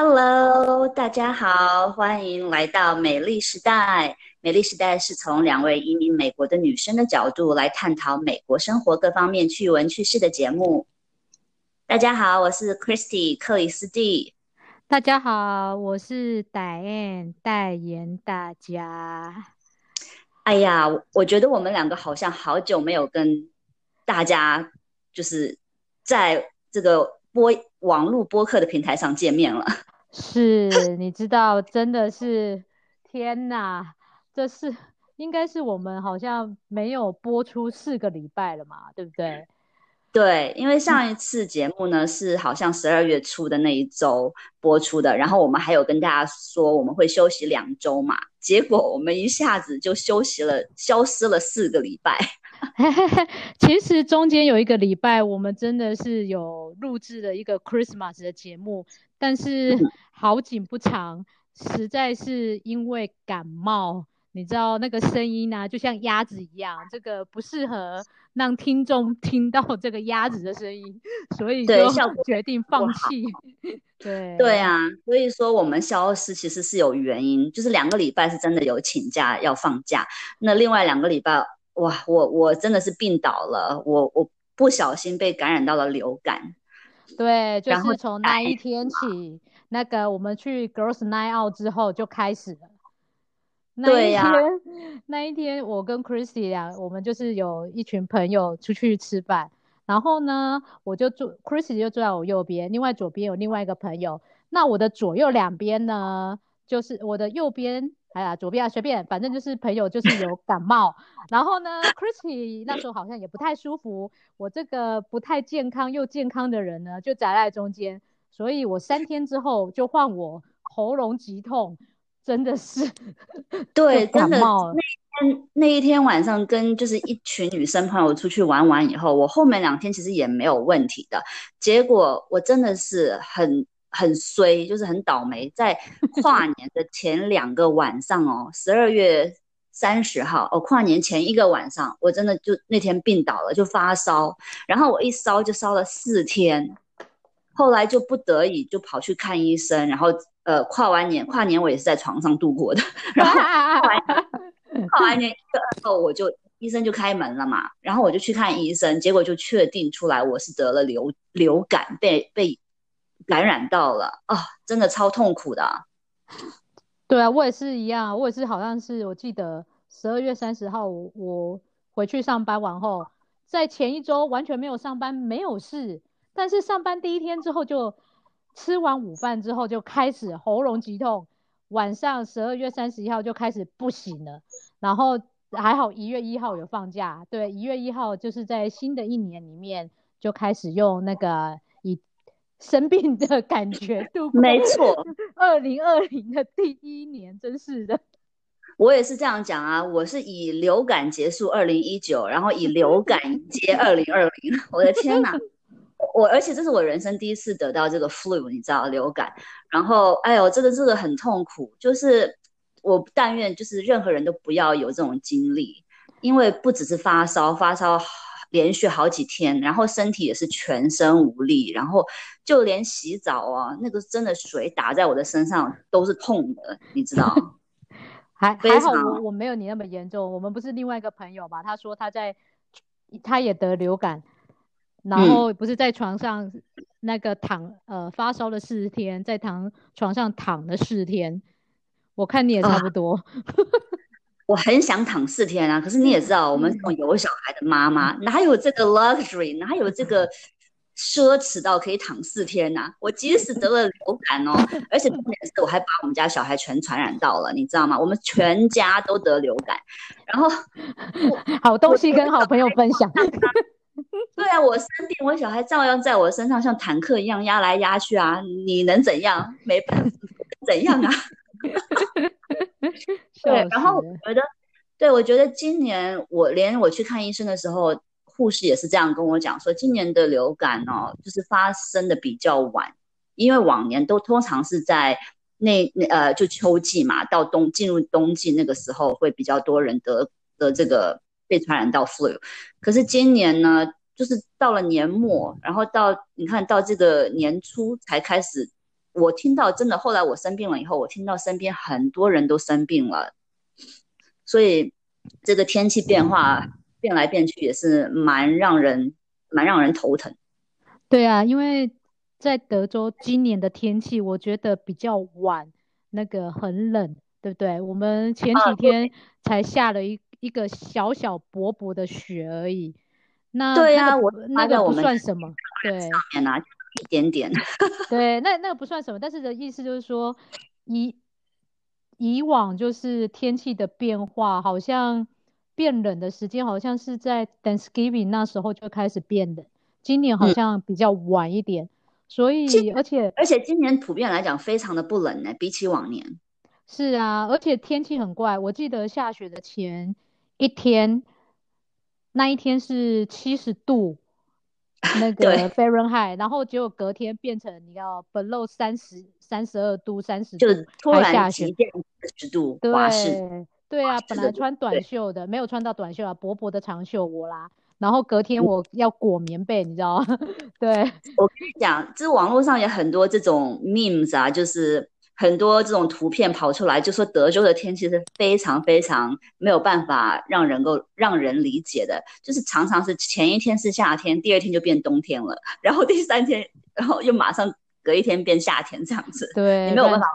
Hello，大家好，欢迎来到美丽时代。美丽时代是从两位移民美国的女生的角度来探讨美国生活各方面趣闻趣事的节目。大家好，我是 Christy 克里斯蒂。大家好，我是 Diane 代言大家。哎呀，我觉得我们两个好像好久没有跟大家就是在这个播。网络播客的平台上见面了，是，你知道，真的是天哪，这是应该是我们好像没有播出四个礼拜了嘛，对不对？对，因为上一次节目呢是好像十二月初的那一周播出的，然后我们还有跟大家说我们会休息两周嘛，结果我们一下子就休息了，消失了四个礼拜。其实中间有一个礼拜，我们真的是有录制了一个 Christmas 的节目，但是好景不长，实在是因为感冒，你知道那个声音呢，就像鸭子一样，这个不适合让听众听到这个鸭子的声音，所以就 决定放弃。对对啊，所以说我们消失其实是有原因，就是两个礼拜是真的有请假要放假，那另外两个礼拜。哇，我我真的是病倒了，我我不小心被感染到了流感。对，就是从那一天起，那个我们去 Girls Night Out 之后就开始了。那一天，那一天我跟 Christy 俩，我们就是有一群朋友出去吃饭，然后呢，我就坐 Christy 就坐在我右边，另外左边有另外一个朋友，那我的左右两边呢，就是我的右边。哎呀，左边啊，随便，反正就是朋友，就是有感冒。然后呢，Christy 那时候好像也不太舒服。我这个不太健康又健康的人呢，就夹在中间。所以我三天之后就换我喉咙极痛，真的是对，感冒。那天那一天晚上跟就是一群女生朋友出去玩完以后，我后面两天其实也没有问题的。结果我真的是很。很衰，就是很倒霉，在跨年的前两个晚上哦，十二月三十号哦，跨年前一个晚上，我真的就那天病倒了，就发烧，然后我一烧就烧了四天，后来就不得已就跑去看医生，然后呃，跨完年跨年我也是在床上度过的，然后跨完年之后我就医生就开门了嘛，然后我就去看医生，结果就确定出来我是得了流流感，被被。感染到了啊，真的超痛苦的。对啊，我也是一样，我也是好像是我记得十二月三十号，我回去上班完后，在前一周完全没有上班，没有事。但是上班第一天之后，就吃完午饭之后就开始喉咙疾痛，晚上十二月三十一号就开始不行了。然后还好一月一号有放假，对，一月一号就是在新的一年里面就开始用那个。生病的感觉 度过，没错，二零二零的第一年，真是的。我也是这样讲啊，我是以流感结束二零一九，然后以流感接二零二零。我的天哪，我而且这是我人生第一次得到这个 flu，你知道流感。然后，哎呦，这个这个很痛苦，就是我但愿就是任何人都不要有这种经历，因为不只是发烧，发烧。连续好几天，然后身体也是全身无力，然后就连洗澡啊，那个真的水打在我的身上都是痛的，你知道？还还好我我没有你那么严重。我们不是另外一个朋友嘛？他说他在，他也得流感，然后不是在床上那个躺呃发烧了四天，在躺床上躺了四天。我看你也差不多。我很想躺四天啊，可是你也知道，我们这种有小孩的妈妈哪有这个 luxury，哪有这个奢侈到可以躺四天呐？我即使得了流感哦，而且重点是我还把我们家小孩全传染到了，你知道吗？我们全家都得流感，然后 好东西跟好朋友分享。对啊，我生病，我小孩照样在我身上像坦克一样压来压去啊，你能怎样？没办法，怎样啊？对，然后我觉得，对我觉得今年我连我去看医生的时候，护士也是这样跟我讲说，今年的流感哦，就是发生的比较晚，因为往年都通常是在那那呃就秋季嘛，到冬进入冬季那个时候会比较多人得得这个被传染到 flu，可是今年呢，就是到了年末，然后到你看到这个年初才开始。我听到真的，后来我生病了以后，我听到身边很多人都生病了，所以这个天气变化变来变去也是蛮让人蛮让人头疼。对啊，因为在德州今年的天气，我觉得比较晚，那个很冷，对不对？我们前几天才下了一一个小小薄薄的雪而已。那对啊，我那个不算什么，对，上面一点点。对，那那个不算什么，但是的意思就是说，以以往就是天气的变化，好像变冷的时间，好像是在 Thanksgiving 那时候就开始变冷。今年好像比较晚一点，所以而且而且今年普遍来讲非常的不冷呢，比起往年。是啊，而且天气很怪，我记得下雪的前一天，那一天是七十度，那个 Fahrenheit，然后结果隔天变成你要 below 三十三十二度三十度，就突然下雪十度，对对啊，本来穿短袖的，没有穿到短袖啊，薄薄的长袖我啦。然后隔天我要裹棉被，你知道吗？对我跟你讲，这网络上有很多这种 memes 啊，就是很多这种图片跑出来，就说德州的天气是非常非常没有办法让人够让人理解的，就是常常是前一天是夏天，第二天就变冬天了，然后第三天，然后又马上隔一天变夏天这样子，对，你没有办法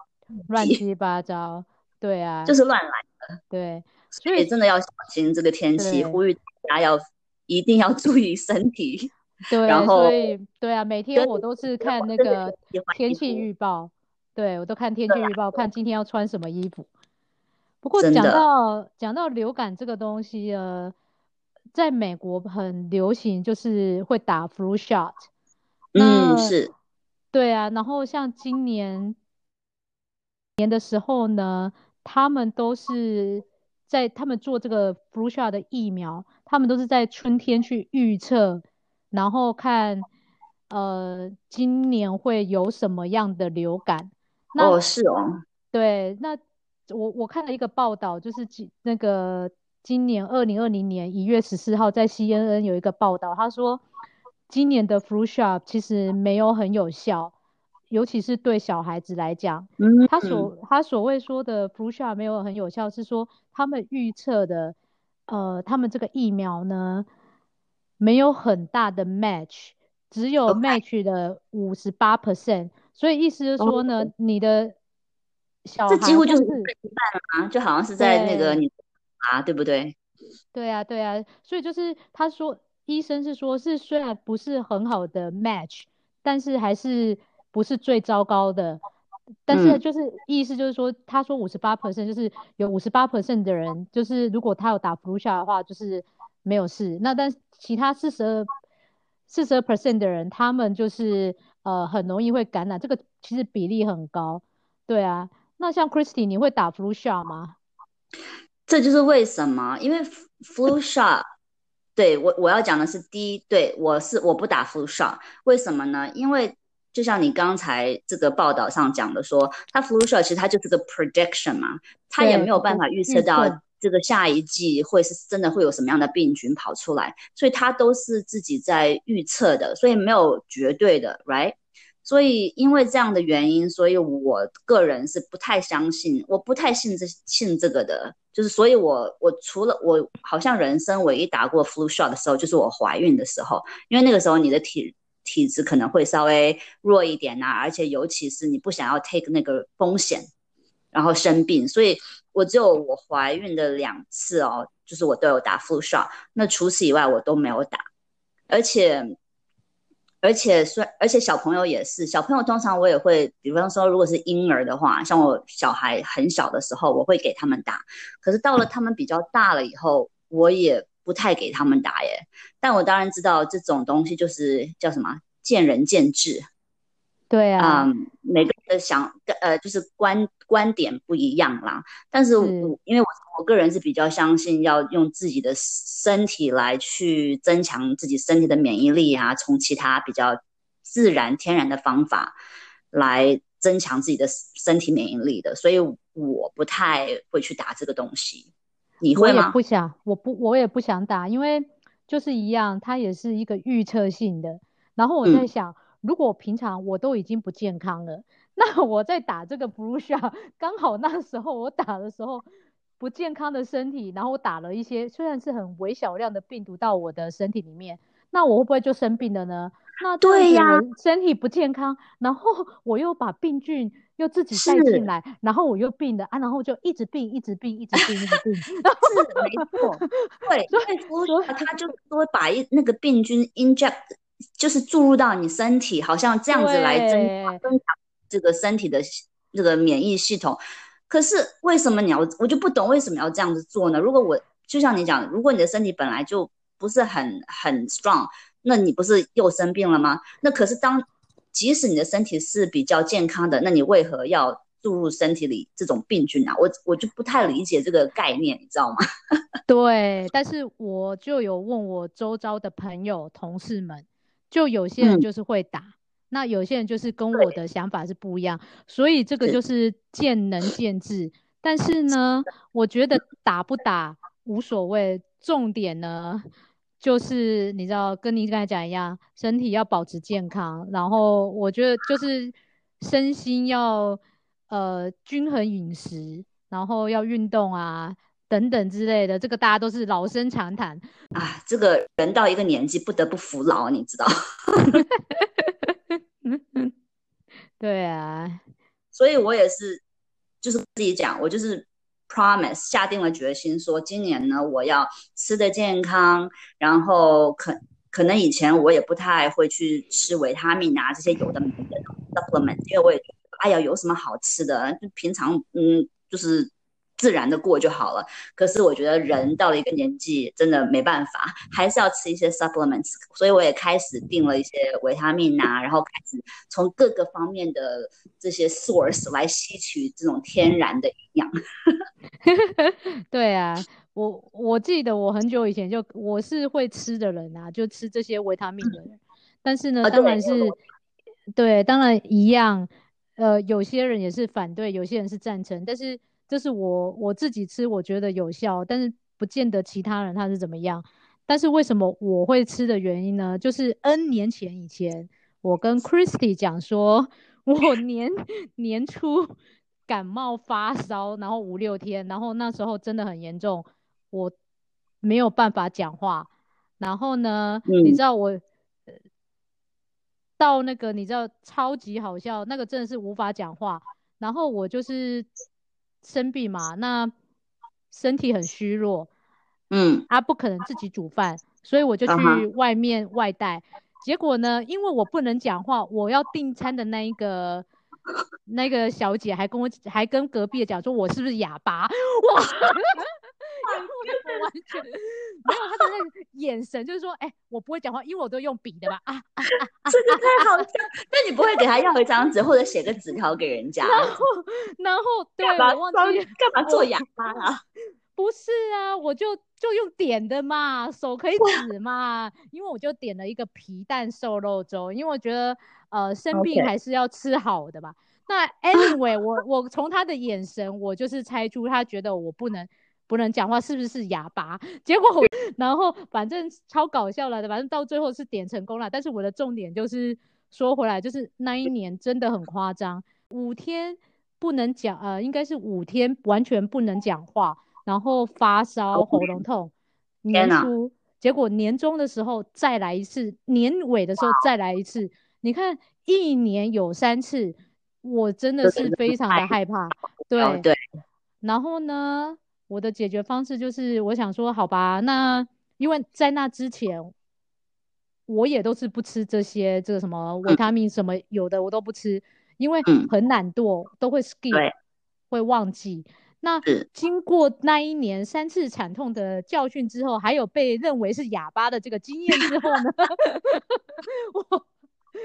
乱七八糟，对啊，就是乱来的，对，所以真的要小心这个天气，呼吁大家要。一定要注意身体，对，然后对啊，每天我都是看那个天气预报，对我都看天气预报，看今天要穿什么衣服。不过讲到讲到流感这个东西呃，在美国很流行，就是会打 flu shot。嗯，是，对啊，然后像今年年的时候呢，他们都是在他们做这个 flu shot 的疫苗。他们都是在春天去预测，然后看，呃，今年会有什么样的流感？哦，是哦，对，那我我看了一个报道，就是今那个今年二零二零年一月十四号在 CNN 有一个报道，他说今年的 flu shot 其实没有很有效，尤其是对小孩子来讲，他所他所谓说的 flu shot 没有很有效，是说他们预测的。呃，他们这个疫苗呢，没有很大的 match，只有 match 的五十八 percent，所以意思是说呢，你的小孩这几乎就是一半了啊，就好像是在那个你啊，对不对？对啊，对啊，所以就是他说，医生是说，是虽然不是很好的 match，但是还是不是最糟糕的。但是就是意思就是说，他说五十八 percent 就是有五十八 percent 的人，就是如果他有打 flu shot 的话，就是没有事。那但其他四十二四十二 percent 的人，他们就是呃很容易会感染，这个其实比例很高。对啊，那像 Christy，你会打 flu shot 吗？这就是为什么，因为 flu shot，对我我要讲的是第一，对我是我不打 flu shot，为什么呢？因为就像你刚才这个报道上讲的，说它 flu shot 其实它就是个 prediction 嘛，它也没有办法预测到这个下一季会是真的会有什么样的病菌跑出来，所以它都是自己在预测的，所以没有绝对的，right？所以因为这样的原因，所以我个人是不太相信，我不太信这信这个的，就是所以我我除了我好像人生唯一打过 flu shot 的时候，就是我怀孕的时候，因为那个时候你的体。体质可能会稍微弱一点呐，而且尤其是你不想要 take 那个风险，然后生病，所以我只有我怀孕的两次哦，就是我都有打 flu shot，那除此以外我都没有打，而且而且虽而且小朋友也是，小朋友通常我也会，比方说如果是婴儿的话，像我小孩很小的时候，我会给他们打，可是到了他们比较大了以后，我也。不太给他们打耶，但我当然知道这种东西就是叫什么见仁见智，对啊，嗯，每个人的想呃就是观观点不一样啦。但是我因为我我个人是比较相信要用自己的身体来去增强自己身体的免疫力啊，从其他比较自然天然的方法来增强自己的身体免疫力的，所以我不太会去打这个东西。你会吗？不想，我不，我也不想打，因为就是一样，它也是一个预测性的。然后我在想，如果平常我都已经不健康了，那我在打这个 blue shot，刚好那时候我打的时候不健康的身体，然后我打了一些虽然是很微小量的病毒到我的身体里面，那我会不会就生病了呢？那对呀，身体不健康，然后 我又把病菌又自己带进来，然后我又病了啊，然后就一直病，一直病，一直病，一直病。是没错，对，所以说他就说把一那个病菌 inject，就是注入到你身体，好像这样子来增增强这个身体的这个免疫系统。可是为什么你要，我就不懂为什么要这样子做呢？如果我就像你讲，如果你的身体本来就不是很很 strong。那你不是又生病了吗？那可是当，即使你的身体是比较健康的，那你为何要注入身体里这种病菌啊？我我就不太理解这个概念，你知道吗？对，但是我就有问我周遭的朋友、同事们，就有些人就是会打，那有些人就是跟我的想法是不一样，所以这个就是见仁见智。但是呢，我觉得打不打无所谓，重点呢。就是你知道，跟你刚才讲一样，身体要保持健康，然后我觉得就是身心要呃均衡饮食，然后要运动啊等等之类的，这个大家都是老生常谈啊。这个人到一个年纪不得不服老，你知道？对啊，所以我也是，就是自己讲，我就是。Promise 下定了决心，说今年呢，我要吃的健康，然后可可能以前我也不太会去吃维他命啊这些有的没的 supplement，因为我也觉得，哎呀，有什么好吃的？就平常嗯，就是。自然的过就好了。可是我觉得人到了一个年纪，真的没办法，还是要吃一些 supplements。所以我也开始订了一些维他命啊，然后开始从各个方面的这些 source 来吸取这种天然的营养。对啊，我我记得我很久以前就我是会吃的人啊，就吃这些维他命的人。但是呢，当然是对，当然一样。呃，有些人也是反对，有些人是赞成，但是。这是我我自己吃，我觉得有效，但是不见得其他人他是怎么样。但是为什么我会吃的原因呢？就是 N 年前以前，我跟 Christy 讲说，我年年初感冒发烧，然后五六天，然后那时候真的很严重，我没有办法讲话。然后呢，你知道我到那个你知道超级好笑，那个真的是无法讲话。然后我就是。生病嘛，那身体很虚弱，嗯，他不可能自己煮饭，所以我就去外面外带。结果呢，因为我不能讲话，我要订餐的那一个 那个小姐还跟我还跟隔壁的讲说，我是不是哑巴？哇！我完全没有他的那个眼神，就是说，哎，我不会讲话，因为我都用笔的吧？啊啊啊！这个太好笑。那你不会给他要一张纸，或者写个纸条给人家？然后，然后，对，我忘记干嘛做哑巴啊？不是啊，我就就用点的嘛，手可以指嘛。因为我就点了一个皮蛋瘦肉粥，因为我觉得呃生病还是要吃好的吧。那 anyway，我 我从他的眼神，我就是猜出他觉得我不能。不能讲话是不是哑巴？结果，然后反正超搞笑了的，反正到最后是点成功了。但是我的重点就是说回来，就是那一年真的很夸张，五天不能讲，呃，应该是五天完全不能讲话，然后发烧、喉咙痛。年初，结果年终的时候再来一次，年尾的时候再来一次。你看，一年有三次，我真的是非常的害怕。对对，然后呢？我的解决方式就是，我想说，好吧，那因为在那之前，我也都是不吃这些，这个什么维他命什么有的我都不吃，因为很懒惰，都会 skip，会忘记。那经过那一年三次惨痛的教训之后，还有被认为是哑巴的这个经验之后呢，我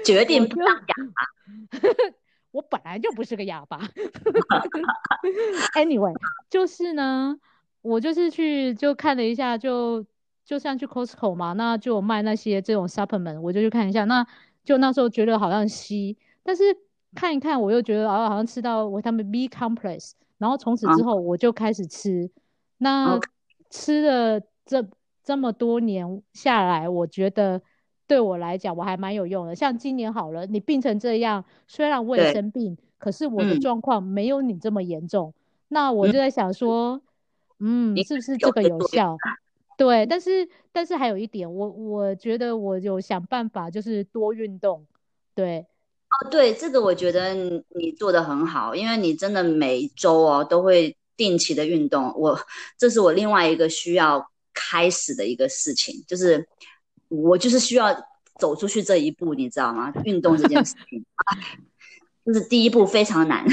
决定不当哑巴。我本来就不是个哑巴，Anyway，就是呢，我就是去就看了一下，就就像去 Costco 嘛，那就卖那些这种 supplement，我就去看一下，那就那时候觉得好像稀，但是看一看我又觉得啊，好像吃到维他命 B complex，然后从此之后我就开始吃，那吃了这这么多年下来，我觉得。对我来讲，我还蛮有用的。像今年好了，你病成这样，虽然我也生病，可是我的嗯状况没有你这么严重。那我就在想说，嗯，你是不是这个有效？对，但是但是还有一点，我我觉得我有想办法，就是多运动。对，哦，对，这个我觉得你你做的很好，因为你真的每周哦都会定期的运动。我这是我另外一个需要开始的一个事情，就是我就是需要走出去这一步，你知道吗？运动这件事情，就是第一步非常难，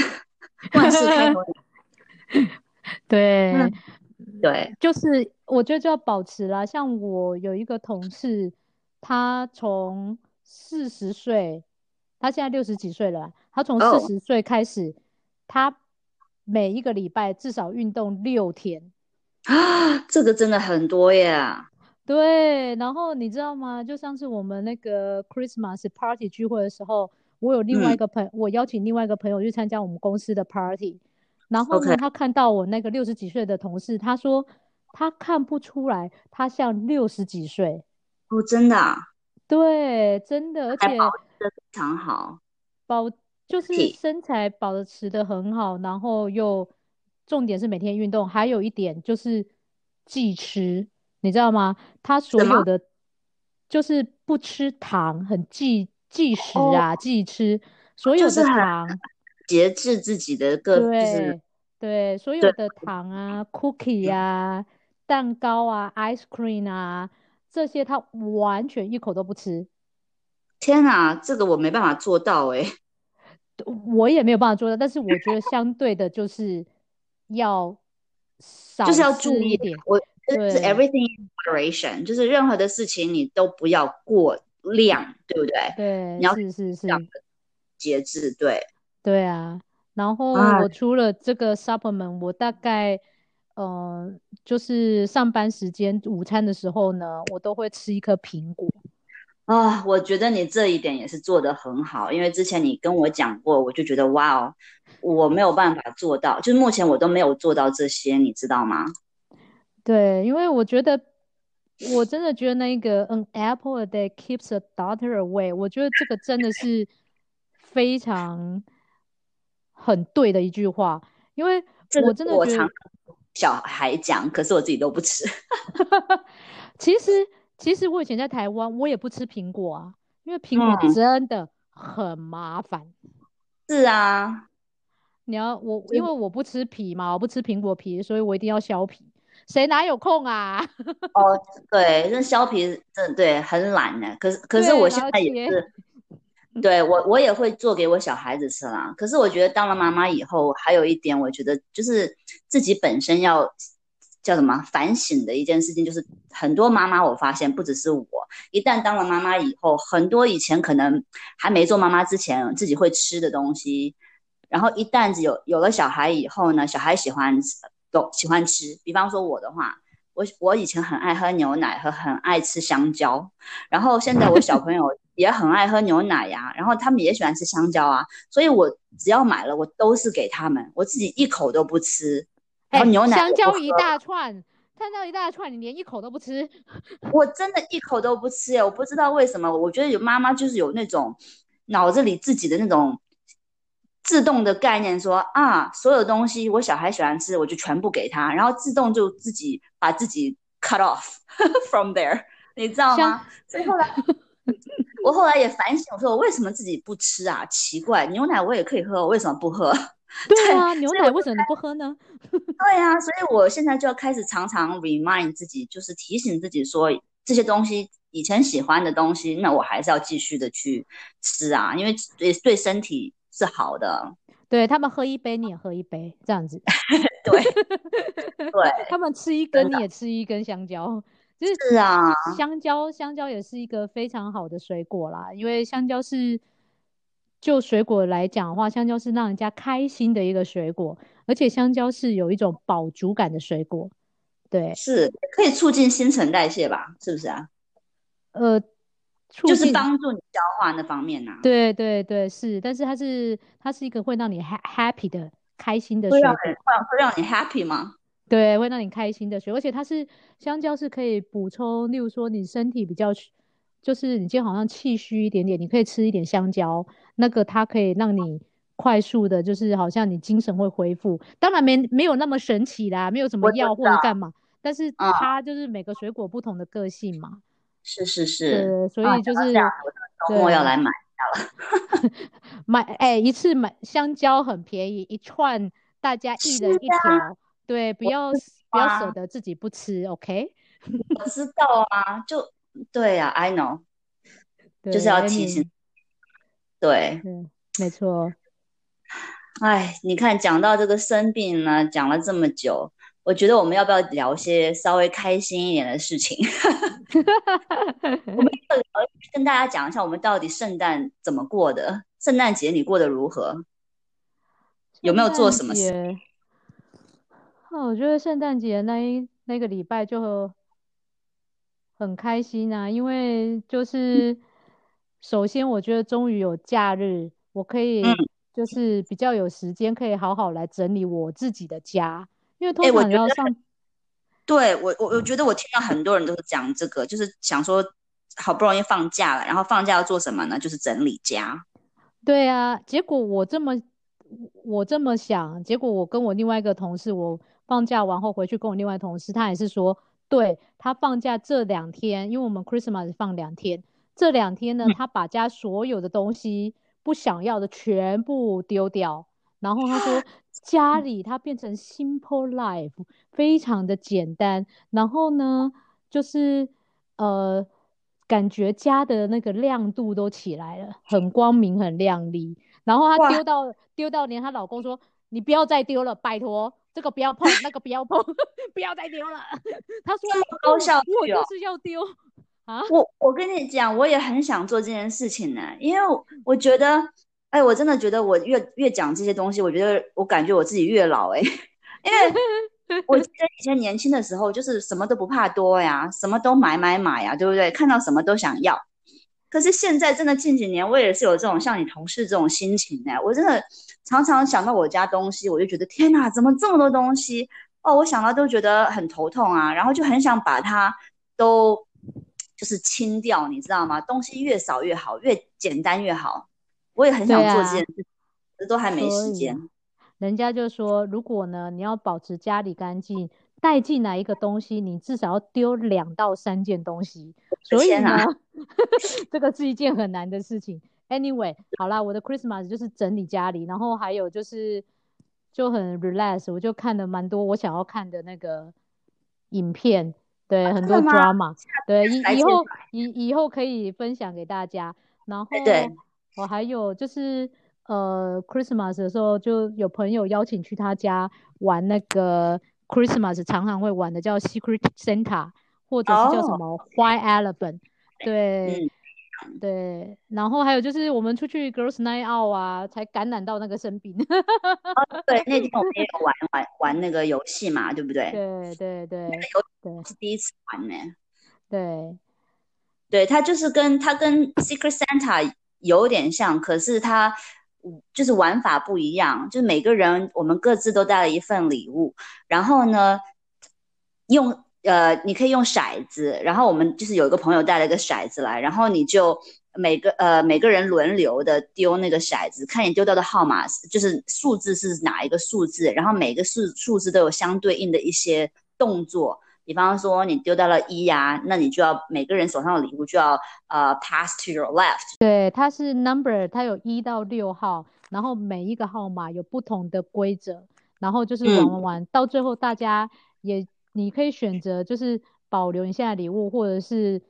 万事开头难。对，嗯对，就是我觉得就要保持啦。像我有一个同事，他从四十岁，他现在六十几岁了，他从哦四十岁开始，他每一个礼拜至少运动六天。啊，这个真的很多耶。对，然后你知道吗？就上次我们那个 Christmas party 聚会的时候，我有另外一嗯个朋我邀请另外一个朋友去参加我们公司的 party，然后呢，他看到我那个六十几岁的同事，他说他看不出来他像六十几岁。哦，真的啊，对，真的，而且保持的非常好。保就是体身材保持得很好，然后又重点是每天运动，还有一点就是忌吃，你知道吗？他所有的就是不吃糖，很忌忌食啊，忌吃所有的糖，节制自己的个，就是对对，所有的糖啊，cookie 啊，蛋糕啊，ice cream 啊，这些他完全一口都不吃。天哪，这个我没办法做到哎。我也没有办法做到，但是我觉得相对的就是要少就是要注意一点，我就是对 everything in moderation，就是任何的事情你都不要过量，对不对？对，你要是是是节制，对。对啊。然后啊我除了这个 supplement，我大概呃就是上班时间午餐的时候呢，我都会吃一颗苹果。啊，我觉得你这一点也是做得很好，因为之前你跟我讲过，我就觉得哇哦，我没有办法做到，就是目前我都没有做到这些，你知道吗？对，因为我觉得，我真的觉得那个 "An apple a day keeps a daughter away"，我觉得这个真的是非常很对的一句话，因为我真的觉得我常小孩讲，可是我自己都不吃。其实，其实我以前在台湾，我也不吃苹果啊，因为苹果嗯真的很麻烦。是啊，你要我，因为我不吃皮嘛，我不吃苹果皮，所以我一定要削皮。谁哪有空啊？哦，对，那削皮真对很懒呢。可是可是我现在也是，对我我也会做给我小孩子吃啦。可是我觉得当了妈妈以后，还有一点我觉得就是自己本身要叫什么反省的一件事情，就是很多妈妈我发现不只是我，一旦当了妈妈以后，很多以前可能还没做妈妈之前自己会吃的东西，然后一旦有有了小孩以后呢，小孩喜欢都喜欢吃，比方说我的话。我我以前很爱喝牛奶和很爱吃香蕉，然后现在我小朋友 也很爱喝牛奶呀、然后他们也喜欢吃香蕉啊，所以我只要买了，我都是给他们，我自己一口都不吃。然哎后牛奶香蕉一大串，香蕉一大串，你连一口都不吃。我真的一口都不吃耶！我不知道为什么，我觉得有妈妈就是有那种脑子里自己的那种自动的概念说，啊，所有东西我小孩喜欢吃，我就全部给他，然后自动就自己把自己 cut off from there，你知道吗？所以后来 我后来也反省，我说我为什么自己不吃啊？奇怪，牛奶我也可以喝，我为什么不喝？对啊，牛奶为什么你不喝呢？对啊，所以我现在就要开始常常 remind 自己，就是提醒自己说，这些东西以前喜欢的东西，那我还是要继续的去吃啊，因为对对身体是好的。对他们喝一杯，你也喝一杯，这样子。对 对，他们吃一根，你也吃一根香蕉。就是是啊，香蕉，香蕉也是一个非常好的水果啦，因为香蕉是就水果来讲的话，香蕉是让人家开心的一个水果，而且香蕉是有一种饱足感的水果。对，是可以促进新陈代谢吧？是不是啊？呃，促就是帮助你消化那方面呐、啊，对对对，是，但是它是它是一个会让你 ha happy 的开心的水果。人会会让你 happy 吗？对，会让你开心的水果，而且它是香蕉是可以补充，例如说你身体比较虚，就是你今天好像气虚一点点，你可以吃一点香蕉，那个它可以让你快速的，就是好像你精神会恢复。当然没没有那么神奇啦，没有什么药或者干嘛，但是它就是每个水果不同的个性嘛。是是是，对，所以就是周末要来买了。买哎，一次买香蕉很便宜，一串大家一人一条，对，不要不要舍得自己不吃，OK？我知道啊，就对啊，I know，就是要提醒。对，没错。哎，你看，讲到这个生病呢，讲了这么久。我觉得我们要不要聊些稍微开心一点的事情？我们要跟大家讲一下，我们到底圣诞怎么过的？圣诞节你过得如何？有没有做什么事？哦，我觉得圣诞节那一那个礼拜就很开心啊，因为就是首先我觉得终于有假日，我可以就是比较有时间，可以好好来整理我自己的家。因为通常要上，对我我我觉得我听到很多人都是讲这个，就是想说好不容易放假了，然后放假要做什么呢？就是整理家。对啊，结果我这么我这么想，结果我跟我另外一个同事，我放假完后回去跟我另外同事，他也是说，对他放假这两天，因为我们 Christmas 放两天，这两天呢，他把家所有的东西不想要的全部丢掉，然后他说。家里它变成 simple life，非常的简单。然后呢，就是呃，感觉家的那个亮度都起来了，很光明，很亮丽。然后她丢到丢到，连她老公说：“你不要再丢了，拜托，这个不要碰，那个不要碰，不要再丢了。”他说：“高效我就是要丢啊！”我我跟你讲，我也很想做这件事情呢，因为我觉得。哎，我真的觉得我越越讲这些东西，我觉得我感觉我自己越老哎，因为我记得以前年轻的时候，就是什么都不怕多呀，什么都买买买呀，对不对？看到什么都想要。可是现在真的近几年，我也是有这种像你同事这种心情哎，我真的常常想到我家东西，我就觉得天哪，怎么这么多东西哦？我想到都觉得很头痛啊，然后就很想把它都就是清掉，你知道吗？东西越少越好，越简单越好。我也很想做这件事，可是都还没时间。人家就说，如果呢，你要保持家里干净，带进来一个东西，你至少要丢两到三件东西。所以呢，这个是一件很难的事情。Anyway，好啦，我的 Christmas 就是整理家里，然后还有就是就很 relax，我就看了蛮多我想要看的那个影片，对，很多 drama，对，以以后以以后可以分享给大家。然后。我还有就是，呃，Christmas 的时候就有朋友邀请去他家玩那个 Christmas，常常会玩的叫 Secret Santa，或者是叫什么 White Elephant，对，对。然后还有就是我们出去 Girls Night Out 啊，才感染到那个生病。对，那天我们也有玩玩玩那个游戏嘛，对不对？对对对。那个游戏是第一次玩呢。对，对他就是跟他跟 Secret Santa。有点像，可是它就是玩法不一样。就是每个人，我们各自都带了一份礼物，然后呢，用呃，你可以用骰子，然后我们就是有一个朋友带了一个骰子来，然后你就每个呃每个人轮流的丢那个骰子，看你丢到的号码就是数字是哪一个数字，然后每个数数字都有相对应的一些动作。比方说你丢掉了一呀，那你就要每个人手上的礼物就要呃 pass to your left。对，它是 number，它有一到六号，然后每一个号码有不同的规则，然后就是玩玩玩，到最后大家也你可以选择就是保留你现在礼物，或者是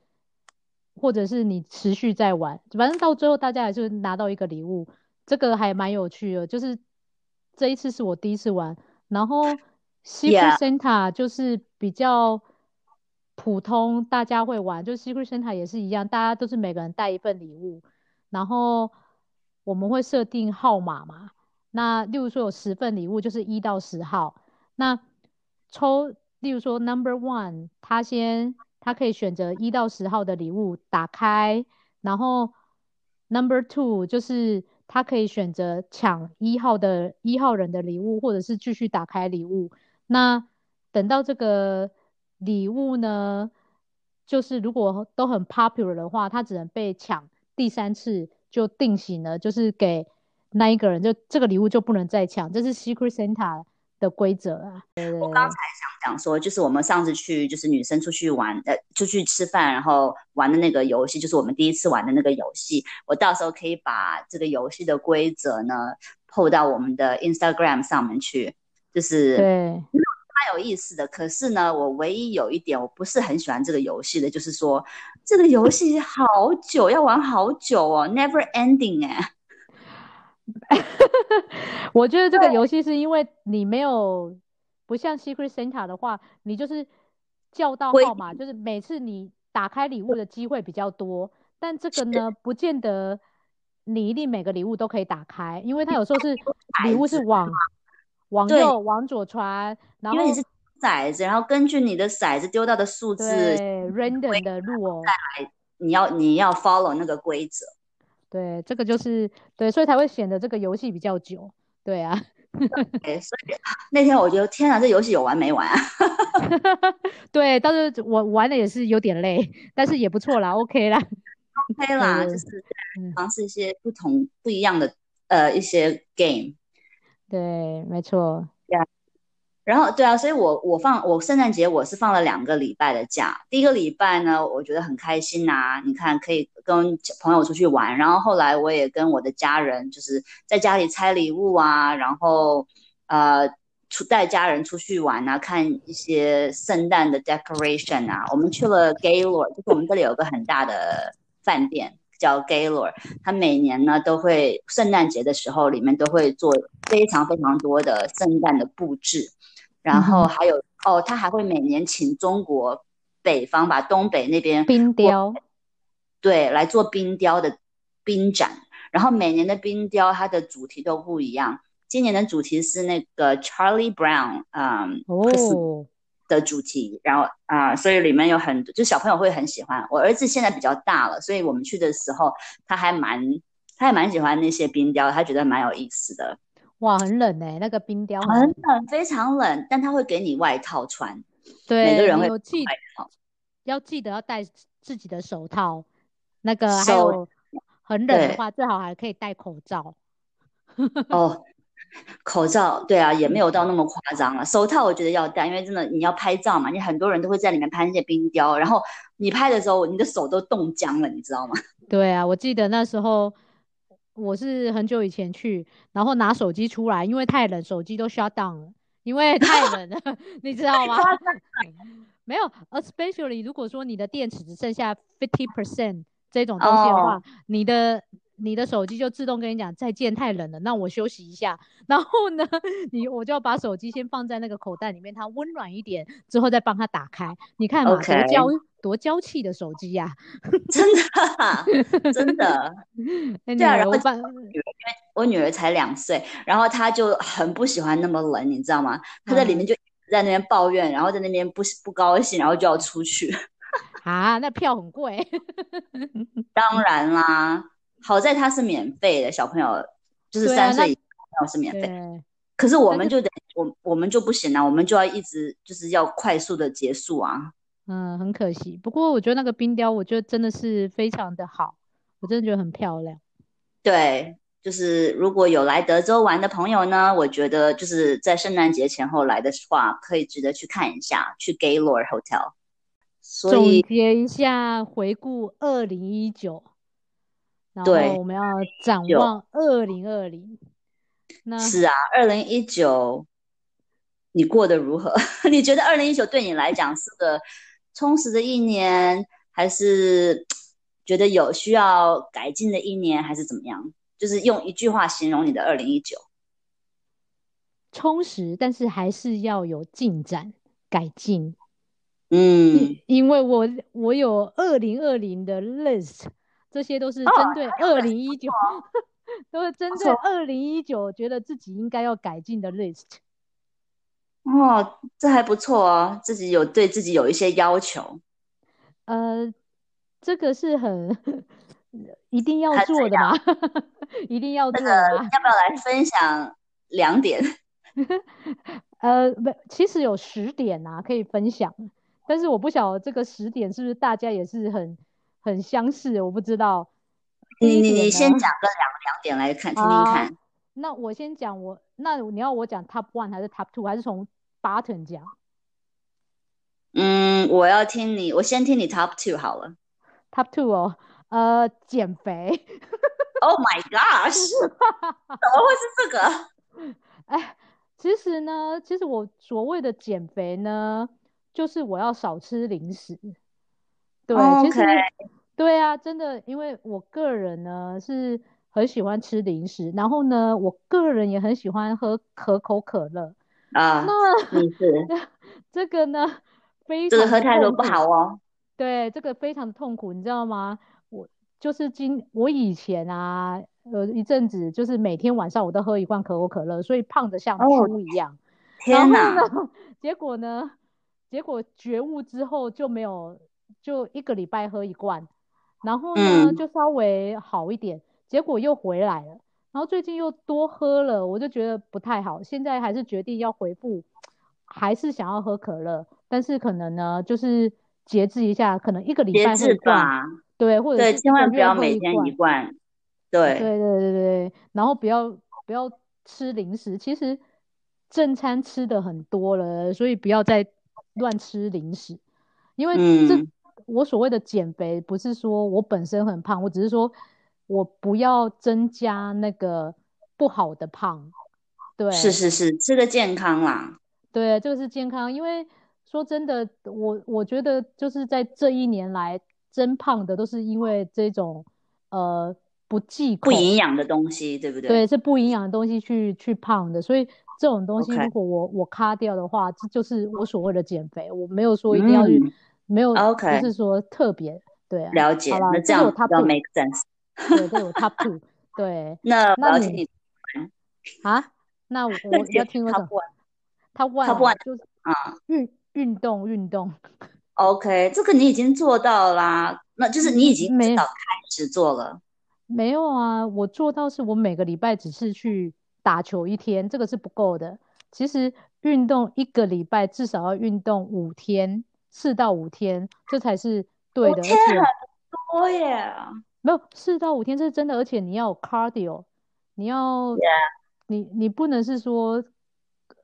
或者是你持续在玩，反正到最后大家也是拿到一个礼物，这个还蛮有趣的。就是这一次是我第一次玩，然后。Secret Santa 就是比较普通，大家会玩。就 Secret Santa 也是一样，大家都是每个人带一份礼物，然后我们会设定号码嘛。那例如说有十份礼物，就是一到十号。那抽，例如说 Number One，他先他可以选择一到十号的礼物打开，然后 Number Two 就是他可以选择抢一号的一号人的礼物，或者是继续打开礼物。那等到这个礼物呢，就是如果都很 popular 的话，它只能被抢第三次就定型了，就是给那一个人就这个礼物就不能再抢，这是 Secret Santa 的规则啊。我刚才想讲说，就是我们上次去就是女生出去玩，呃，出去吃饭然后玩的那个游戏，就是我们第一次玩的那个游戏。我到时候可以把这个游戏的规则呢，抛到我们的 Instagram 上面去，就是对。蛮有意思的，可是呢，我唯一有一点我不是很喜欢这个游戏的，就是说这个游戏好久，要玩好久哦，never ending 哎。我觉得这个游戏是因为你没有不像 Secret Santa 的话，你就是叫到号码，就是每次你打开礼物的机会比较多。但这个呢，不见得你一定每个礼物都可以打开，因为它有时候是礼物是往。往右，往左传，然后因为你是骰子，然后根据你的骰子丢到的数字，random 的路哦，再来，你要你要 follow 那个规则，对，这个就是对，所以才会显得这个游戏比较久，对啊，对，所以那天我觉得天啊，这游戏有完没完啊？对，但是我玩的也是有点累，但是也不错啦，OK 啦，OK。啦，就是尝试一些不同不一样的呃一些 game。对，没错。对啊，然后对啊，所以我我放我圣诞节我是放了两个礼拜的假。第一个礼拜呢，我觉得很开心呐，你看可以跟朋友出去玩。然后后来我也跟我的家人就是在家里拆礼物啊，然后呃出带家人出去玩啊，看一些圣诞的 decoration 啊。我们去了 Gaylord，就是我们这里有个很大的饭店。叫 Gaylord，他每年呢都会圣诞节的时候，里面都会做非常非常多的圣诞的布置，然后还有哦，他还会每年请中国北方吧，东北那边冰雕，对，来做冰雕的冰展，然后每年的冰雕它的主题都不一样，今年的主题是那个 Charlie Brown，嗯，哦。的主题，然后啊，所以里面有很多，就小朋友会很喜欢。我儿子现在比较大了，所以我们去的时候，他还蛮，他还蛮喜欢那些冰雕，他觉得蛮有意思的。哇，很冷哎，那个冰雕很冷，非常冷，但他会给你外套穿。对，每个人会记要记得要戴自己的手套。那个还有很冷的话，最好还可以戴口罩。哦。口罩对啊，也没有到那么夸张了。手套我觉得要戴，因为真的你要拍照嘛，你很多人都会在里面拍那些冰雕，然后你拍的时候，你的手都冻僵了，你知道吗？对啊，我记得那时候我是很久以前去，然后拿手机出来，因为太冷，手机都 shut down 了，因为太冷了，你知道吗？没有，especially 如果说你的电池只剩下 fifty percent 这种东西的话，你的。你的手机就自动跟你讲再见，太冷了，那我休息一下。然后呢，你我就要把手机先放在那个口袋里面，它温暖一点之后再帮它打开。你看嘛，多娇多娇气的手机呀！真的，真的。对啊，然后我女儿才两岁，然后她就很不喜欢那么冷，你知道吗？她在里面就在那边抱怨，然后在那边不不高兴，然后就要出去。啊，那票很贵。当然啦。好在它是免费的，小朋友就是三岁以上是免费。可是我们就得我我们就不行啊，我们就要一直就是要快速的结束啊。嗯，很可惜。不过我觉得那个冰雕，我觉得真的是非常的好，我真的觉得很漂亮。对，就是如果有来德州玩的朋友呢，我觉得就是在圣诞节前后来的话，可以值得去看一下，去 Gaylord Hotel。总结一下，回顾二零一九。对，我们要展望二零二零。那是啊，二零一九，你过得如何？你觉得二零一九对你来讲是个充实的一年，还是觉得有需要改进的一年，还是怎么样？就是用一句话形容你的二零一九：充实，但是还是要有进展、改进。嗯，因为我我有二零二零的 list。这些都是针对二零一九，都是针对二零一九，觉得自己应该要改进的 list。哦，这还不错哦，自己有对自己有一些要求。呃，这个是很一定要做的吗？一定要做？要不要来分享两点？呃，不，其实有十点啊，可以分享，但是我不晓得这个十点是不是大家也是很。很相似，我不知道。你你你先讲个两两点来看听听看。那我先讲我，那你要我讲 top one 还是 top two，还是从 button 讲？嗯，我要听你，我先听你 top two 好了。top two 哦，呃，减肥。Oh my gosh！怎么会是这个？哎，其实呢，其实我所谓的减肥呢，就是我要少吃零食。对，其实对啊，真的，因为我个人呢是很喜欢吃零食，然后呢，我个人也很喜欢喝可口可乐啊。那你是 这个呢？非这个喝太多不好哦。对，这个非常的痛苦，你知道吗？我就是今我以前啊，呃，一阵子就是每天晚上我都喝一罐可口可乐，所以胖的像猪一样。天哪！结果呢？结果觉悟之后就没有，就一个礼拜喝一罐，然后呢就稍微好一点，结果又回来了。然后最近又多喝了，我就觉得不太好。现在还是决定要回复，还是想要喝可乐。但是可能呢，就是节制一下，可能一个礼拜喝一罐，对，或者对，千万不要每天一罐，对，对对对对，然后不要不要吃零食，其实正餐吃的很多了，所以不要再乱吃零食，因为这我所谓的减肥不是说我本身很胖，我只是说我不要增加那个不好的胖，对，是是是，吃个健康啦，对，这个是健康，因为。说真的，我我觉得就是在这一年来增胖的都是因为这种呃不忌口、不营养的东西，对不对？对，是不营养的东西去去胖的，所以这种东西如果我我卡掉的话，这就是我所谓的减肥。我没有说一定要去，没有，OK，不是说特别对。了解，那这样比较 make sense。对，这有 top two。对，那那你啊？那我要听我讲。top one，top one 就是啊，运。运动运动，OK，这个你已经做到啦，那就是你已经没早开始做了。没有啊，我做到是我每个礼拜只是去打球一天，这个是不够的。其实运动一个礼拜至少要运动五天，四到五天，这才是对的。而且很多耶，没有四到五天这是真的，而且你要 cardio，你要你你不能是说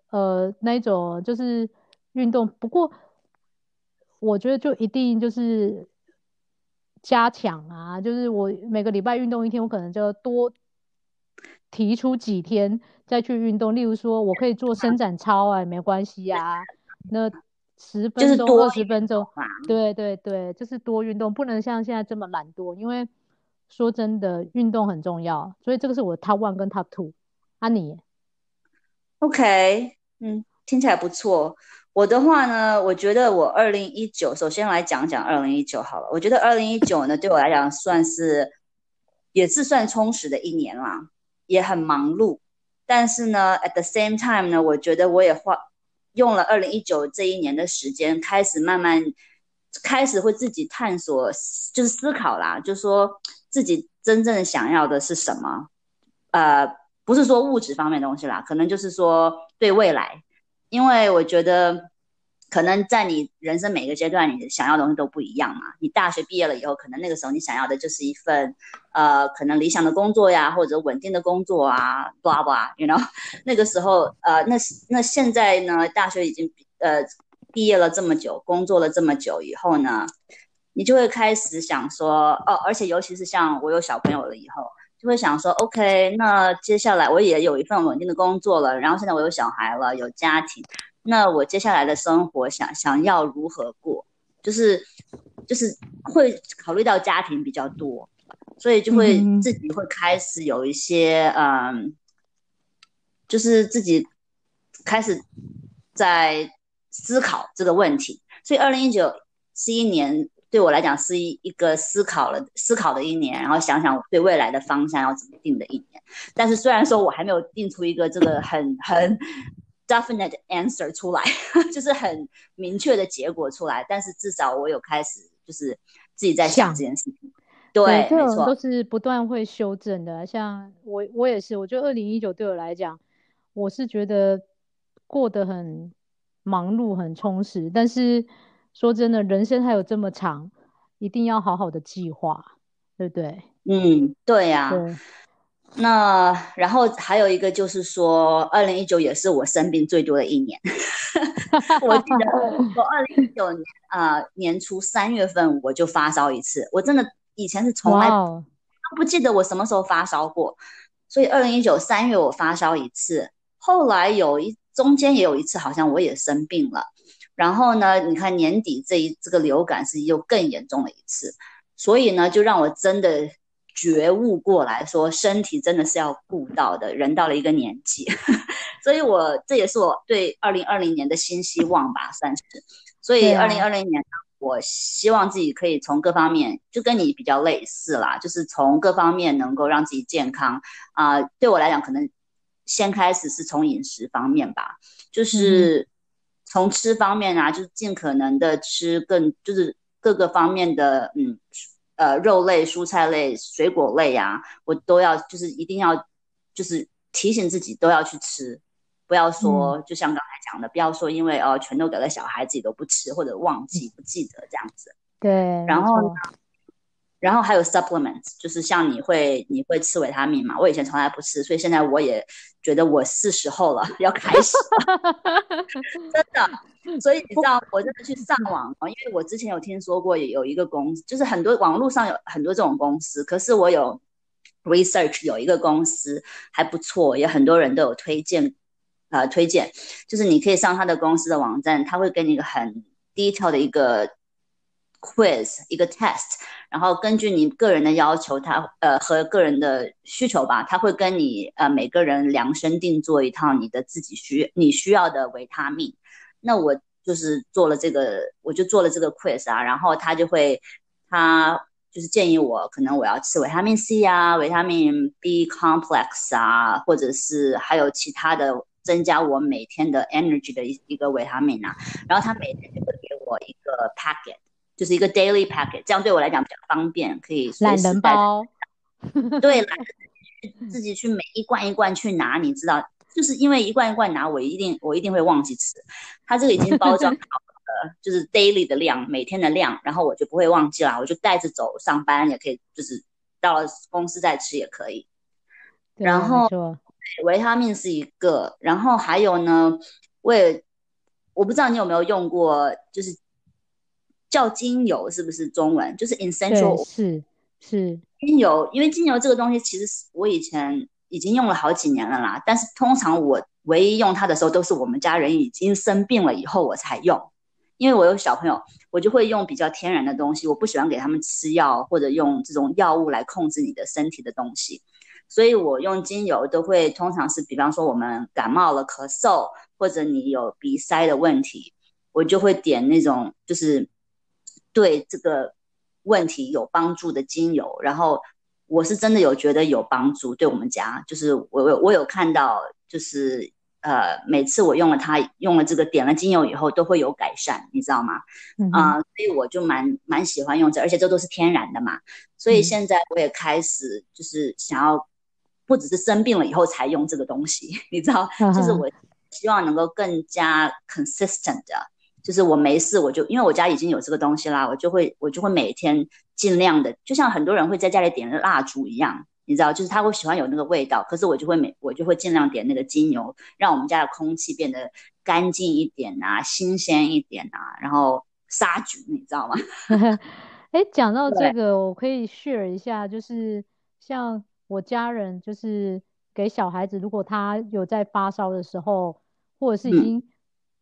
呃那种就是。运动，不过我觉得就一定就是加强啊，就是我每个礼拜运动一天，我可能就要多提出几天再去运动。例如说，我可以做伸展操啊，没关系啊。那十分钟、二十分钟，对对对，就是多运动，不能像现在这么懒惰。因为说真的，运动很重要，所以这个是我 top one 跟 top two。啊，你？OK，嗯，听起来不错。我的话呢，我觉得我二零一九，首先来讲讲二零一九好了。我觉得二零一九呢，对我来讲算是也是算充实的一年啦，也很忙碌。但是呢，at the same time 呢，我觉得我也花用了二零一九这一年的时间，开始慢慢开始会自己探索，就是思考啦，就说自己真正想要的是什么。呃，不是说物质方面的东西啦，可能就是说对未来。因为我觉得，可能在你人生每个阶段，你想要的东西都不一样嘛。你大学毕业了以后，可能那个时候你想要的就是一份，呃，可能理想的工作呀，或者稳定的工作啊，blah blah，you know。那个时候，呃，那那现在呢，大学已经呃毕业了这么久，工作了这么久以后呢，你就会开始想说，哦，而且尤其是像我有小朋友了以后。就会想说，OK，那接下来我也有一份稳定的工作了，然后现在我有小孩了，有家庭，那我接下来的生活想想要如何过，就是就是会考虑到家庭比较多，所以就会自己会开始有一些嗯，就是自己开始在思考这个问题，所以二零一九是一年。对我来讲是一一个思考了思考的一年，然后想想对未来的方向要怎么定的一年。但是虽然说我还没有定出一个这个很很 definite answer 出来，就是很明确的结果出来，但是至少我有开始就是自己在想这件事情。对，这种都是不断会修正的。像我我也是，我觉得二零一九对我来讲，我是觉得过得很忙碌很充实，但是。说真的，人生还有这么长，一定要好好的计划，对不对？嗯，对呀、对，那然后还有一个就是说，二零一九也是我生病最多的一年。我记得我 二零一九年啊、呃年初三月份我就发烧一次，我真的以前是从来哇哦，不记得我什么时候发烧过，所以二零一九三月我发烧一次，后来有一中间也有一次好像我也生病了，然后呢，你看年底这一这个流感是又更严重了一次，所以呢，就让我真的觉悟过来说，身体真的是要顾到的，人到了一个年纪，所以我这也是我对二零二零年的新希望吧，算是。所以二零二零年呢，我希望自己可以从各方面，就跟你比较类似啦，就是从各方面能够让自己健康啊、对我来讲，可能先开始是从饮食方面吧，就是从吃方面啊，就是尽可能的吃更就是各个方面的嗯呃肉类、蔬菜类、水果类啊，我都要就是一定要就是提醒自己都要去吃，不要说就像刚才讲的，不要说因为哦全都给了小孩自己都不吃或者忘记不记得这样子。对，然后呢然后还有 supplements，就是像你会你会吃维他命嘛？我以前从来不吃，所以现在我也觉得我是时候了，要开始了 真的。所以你知道，我真的去上网哦，因为我之前有听说过有一个公司，就是很多网络上有很多这种公司，可是我有 research 有一个公司还不错，也很多人都有推荐，呃，推荐就是你可以上他的公司的网站，他会给你一个很 detail 的一个 quiz 一个 test，然后根据你个人的要求，他呃和个人的需求吧，他会跟你呃每个人量身定做一套你的自己需你需要的维他命。那我就是做了这个，我就做了这个 quiz 啊，然后他就会他就是建议我，可能我要吃维他命 C 啊，维他命 B complex 啊，或者是还有其他的增加我每天的 energy 的一一个维他命啊，然后他每天就会给我一个 packet。就是一个 daily packet，这样对我来讲比较方便，可以随懒人包，对，懒得 自己去每一罐一罐去拿，你知道，就是因为一罐一罐拿，我一定我一定会忘记吃。它这个已经包装 好了，就是 daily 的量，每天的量，然后我就不会忘记了，我就带着走上班也可以，就是到了公司再吃也可以。然后维他命是一个，然后还有呢，我也我不知道你有没有用过，就是叫精油是不是中文？就是 essential，是是，精油，因为精油这个东西，其实是我以前已经用了好几年了啦。但是通常我唯一用它的时候，都是我们家人已经生病了以后我才用。因为我有小朋友，我就会用比较天然的东西，我不喜欢给他们吃药或者用这种药物来控制你的身体的东西。所以我用精油都会通常是，比方说我们感冒了、咳嗽，或者你有鼻塞的问题，我就会点那种就是对这个问题有帮助的精油。然后我是真的有觉得有帮助，对我们家就是我我我有看到，就是呃每次我用了它，用了这个点了精油以后都会有改善，你知道吗？啊、所以我就蛮蛮喜欢用这，而且这都是天然的嘛，所以嗯现在我也开始就是想要，不只是生病了以后才用这个东西，你知道，就是我希望能够更加 consistent 的，就是我没事我就因为我家已经有这个东西啦，我就会我就会每天尽量的，就像很多人会在家里点蜡烛一样。你知道，就是他会喜欢有那个味道，可是我就会每我就会尽量点那个精油，让我们家的空气变得干净一点啊，新鲜一点啊，然后杀菌，你知道吗？哎，讲到对这个，我可以 share 一下，就是像我家人，就是给小孩子，如果他有在发烧的时候，或者是已嗯经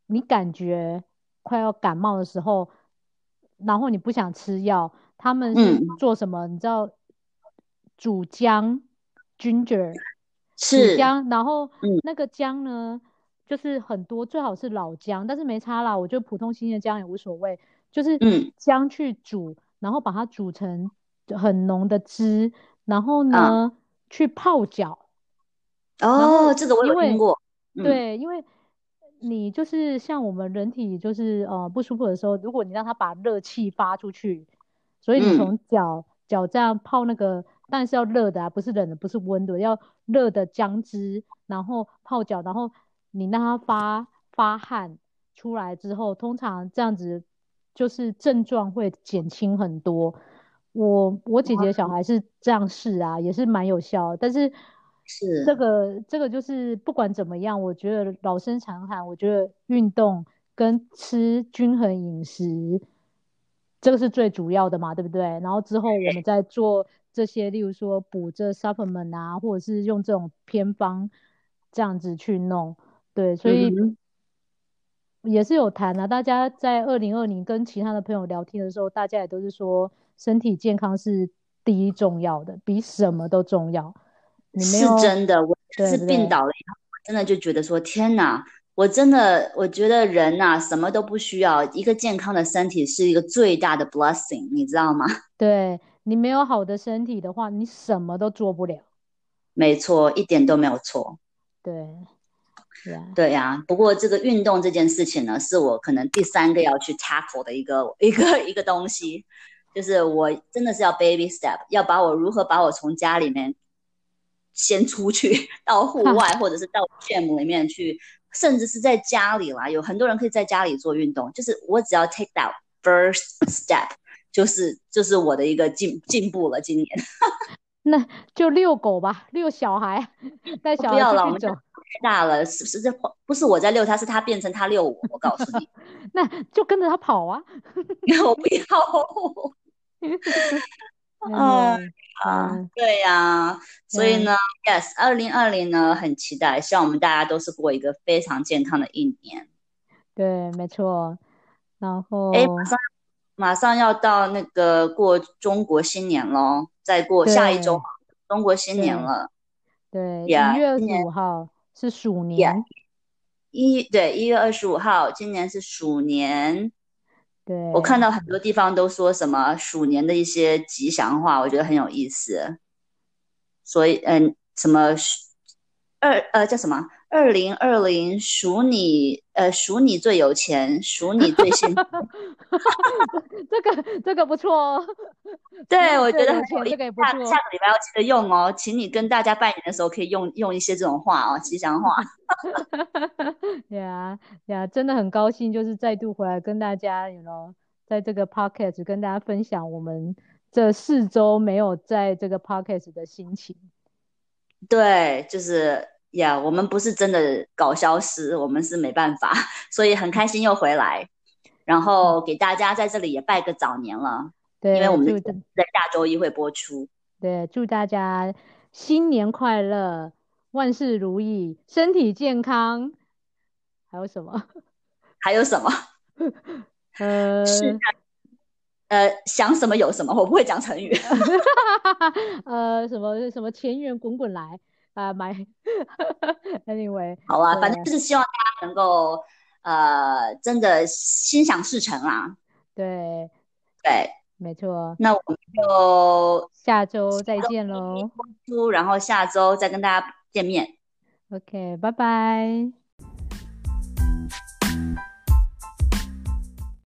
你感觉快要感冒的时候，然后你不想吃药，他们是嗯。做什么？你知道煮姜 ginger 煮是，姜，然后嗯。那个姜呢，就是很多，最好是老姜，但是没差啦，我觉得普通新鲜姜也无所谓，就是嗯。姜去煮，然后把它煮成很浓的汁，然后啊。呢去泡脚，哦，后这个我有听过，嗯。对，因为你就是像我们人体就是呃不舒服的时候，如果你让它把热气发出去，所以你嗯从脚脚这样泡那个，但是要热的啊，不是冷的，不是温的，要热的姜汁，然后泡脚，然后你让它发发汗出来之后，通常这样子就是症状会减轻很多。我我姐姐小孩是这样试啊，也是蛮有效，但是是这个这个就是不管怎么样，我觉得老生常谈，我觉得运动跟吃均衡饮食，这个是最主要的嘛，对不对？然后之后我们再做这些，例如说补这 supplement 啊，或者是用这种偏方这样子去弄，对，所以也是有谈啊。大家在二零二零跟其他的朋友聊天的时候，大家也都是说。身体健康是第一重要的，比什么都重要。你是真的，我是病倒了以后，我真的就觉得说，天哪！我真的，我觉得人呐，什么都不需要，一个健康的身体是一个最大的 blessing，你知道吗？对你没有好的身体的话，你什么都做不了。没错，一点都没有错。对，啊对呀。不过这个运动这件事情呢，是我可能第三个要去 tackle 的一个一个一个东西。就是我真的是要 baby step，要把我如何把我从家里面先出去到户外，或者是到 gym 里面去，甚至是在家里啦。有很多人可以在家里做运动，就是我只要 take that first step，就是就是我的一个进进步了。今年，那就遛狗吧，遛小孩，带小孩不要了，我们太大了，是不是？这不是我在遛他，是他变成他遛我。我告诉你，那就跟着他跑啊！我不要。啊啊，对呀，所以呢，yes，二零二零呢很期待，希望我们大家都是过一个非常健康的一年。对，没错。然后，哎，马上马上要到那个过中国新年喽，再过下一周中国新年了。对，一月二十五号是鼠年。一对一月二十五号，今年是鼠年。对，我看到很多地方都说什么鼠年的一些吉祥话，我觉得很有意思。所以，嗯，什么二呃叫什么二零二零属你呃属你最有钱，属你最幸福。这个这个不错哦。对，我觉得很有意思。下下个礼拜要记得用哦，请你跟大家拜年的时候可以用用一些这种话哦，吉祥话。对啊，对啊，真的很高兴，就是再度回来跟大家，，you know，，在这个 podcast 跟大家分享我们这四周没有在这个 podcast 的心情。对，就是呀，我们不是真的搞消失，我们是没办法，所以很开心又回来，然后给大家在这里也拜个早年了。对，因为我们在下周一会播出。对，祝大家新年快乐，万事如意，身体健康。还有什么？还有什么？呃，是呃，想什么有什么。我不会讲成语。呃，什么什么钱源滚滚来啊？买。Anyway，好啊，反正就是希望大家能够呃，真的心想事成啦。对对。没错，那我们就下周再见喽。然后下周再跟大家见面。OK，拜拜。